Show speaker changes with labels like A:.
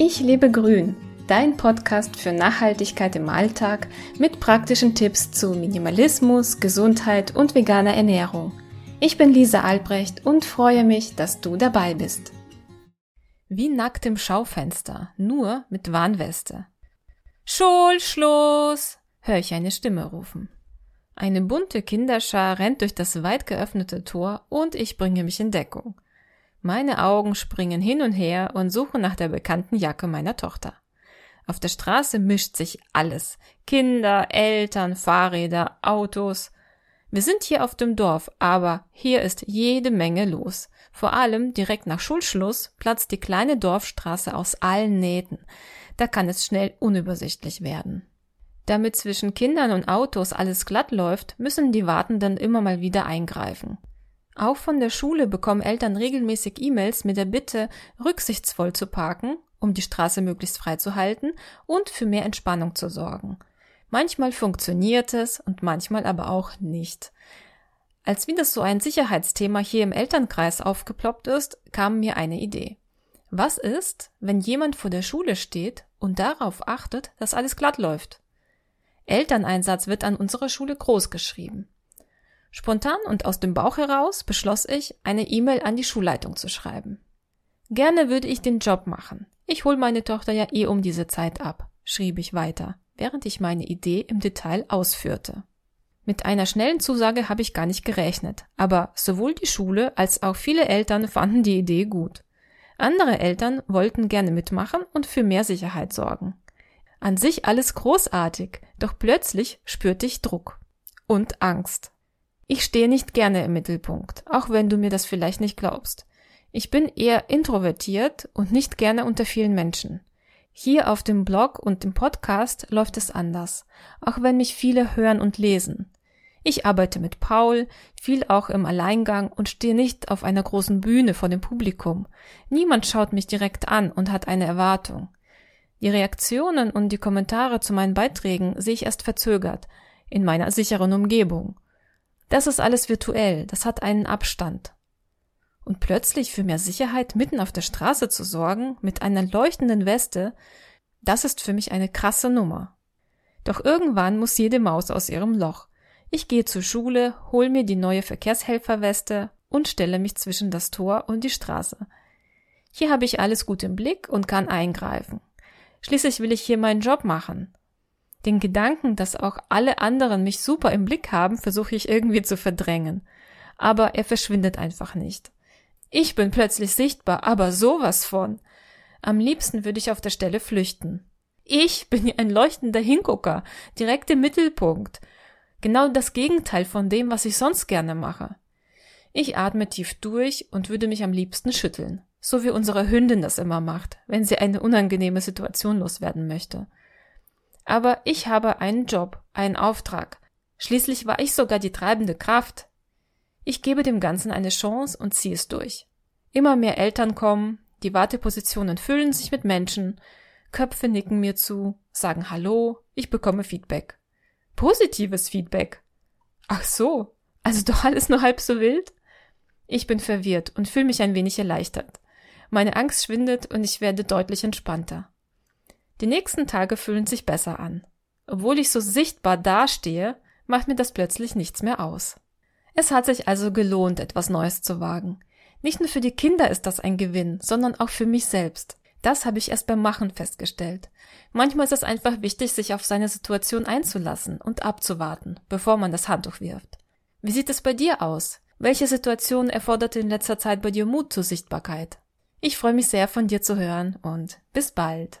A: Ich lebe grün, dein Podcast für Nachhaltigkeit im Alltag mit praktischen Tipps zu Minimalismus, Gesundheit und veganer Ernährung. Ich bin Lisa Albrecht und freue mich, dass du dabei bist.
B: Wie nackt im Schaufenster, nur mit Warnweste. Schulschluss! höre ich eine Stimme rufen. Eine bunte Kinderschar rennt durch das weit geöffnete Tor und ich bringe mich in Deckung. Meine Augen springen hin und her und suchen nach der bekannten Jacke meiner Tochter. Auf der Straße mischt sich alles. Kinder, Eltern, Fahrräder, Autos. Wir sind hier auf dem Dorf, aber hier ist jede Menge los. Vor allem direkt nach Schulschluss platzt die kleine Dorfstraße aus allen Nähten. Da kann es schnell unübersichtlich werden. Damit zwischen Kindern und Autos alles glatt läuft, müssen die Wartenden immer mal wieder eingreifen. Auch von der Schule bekommen Eltern regelmäßig E-Mails mit der Bitte, rücksichtsvoll zu parken, um die Straße möglichst frei zu halten und für mehr Entspannung zu sorgen. Manchmal funktioniert es und manchmal aber auch nicht. Als wieder so ein Sicherheitsthema hier im Elternkreis aufgeploppt ist, kam mir eine Idee. Was ist, wenn jemand vor der Schule steht und darauf achtet, dass alles glatt läuft? Elterneinsatz wird an unserer Schule groß geschrieben. Spontan und aus dem Bauch heraus beschloss ich, eine E-Mail an die Schulleitung zu schreiben. Gerne würde ich den Job machen. Ich hol meine Tochter ja eh um diese Zeit ab, schrieb ich weiter, während ich meine Idee im Detail ausführte. Mit einer schnellen Zusage habe ich gar nicht gerechnet, aber sowohl die Schule als auch viele Eltern fanden die Idee gut. Andere Eltern wollten gerne mitmachen und für mehr Sicherheit sorgen. An sich alles großartig, doch plötzlich spürte ich Druck und Angst. Ich stehe nicht gerne im Mittelpunkt, auch wenn du mir das vielleicht nicht glaubst. Ich bin eher introvertiert und nicht gerne unter vielen Menschen. Hier auf dem Blog und im Podcast läuft es anders, auch wenn mich viele hören und lesen. Ich arbeite mit Paul, viel auch im Alleingang und stehe nicht auf einer großen Bühne vor dem Publikum. Niemand schaut mich direkt an und hat eine Erwartung. Die Reaktionen und die Kommentare zu meinen Beiträgen sehe ich erst verzögert, in meiner sicheren Umgebung. Das ist alles virtuell, das hat einen Abstand. Und plötzlich für mehr Sicherheit mitten auf der Straße zu sorgen, mit einer leuchtenden Weste, das ist für mich eine krasse Nummer. Doch irgendwann muss jede Maus aus ihrem Loch. Ich gehe zur Schule, hol mir die neue Verkehrshelferweste und stelle mich zwischen das Tor und die Straße. Hier habe ich alles gut im Blick und kann eingreifen. Schließlich will ich hier meinen Job machen. Den Gedanken, dass auch alle anderen mich super im Blick haben, versuche ich irgendwie zu verdrängen. Aber er verschwindet einfach nicht. Ich bin plötzlich sichtbar, aber sowas von. Am liebsten würde ich auf der Stelle flüchten. Ich bin ein leuchtender Hingucker, direkt im Mittelpunkt. Genau das Gegenteil von dem, was ich sonst gerne mache. Ich atme tief durch und würde mich am liebsten schütteln, so wie unsere Hündin das immer macht, wenn sie eine unangenehme Situation loswerden möchte. Aber ich habe einen Job, einen Auftrag. Schließlich war ich sogar die treibende Kraft. Ich gebe dem Ganzen eine Chance und ziehe es durch. Immer mehr Eltern kommen, die Wartepositionen füllen sich mit Menschen, Köpfe nicken mir zu, sagen Hallo, ich bekomme Feedback. Positives Feedback. Ach so, also doch alles nur halb so wild? Ich bin verwirrt und fühle mich ein wenig erleichtert. Meine Angst schwindet und ich werde deutlich entspannter. Die nächsten Tage fühlen sich besser an. Obwohl ich so sichtbar dastehe, macht mir das plötzlich nichts mehr aus. Es hat sich also gelohnt, etwas Neues zu wagen. Nicht nur für die Kinder ist das ein Gewinn, sondern auch für mich selbst. Das habe ich erst beim Machen festgestellt. Manchmal ist es einfach wichtig, sich auf seine Situation einzulassen und abzuwarten, bevor man das Handtuch wirft. Wie sieht es bei dir aus? Welche Situation erforderte in letzter Zeit bei dir Mut zur Sichtbarkeit? Ich freue mich sehr von dir zu hören und bis bald.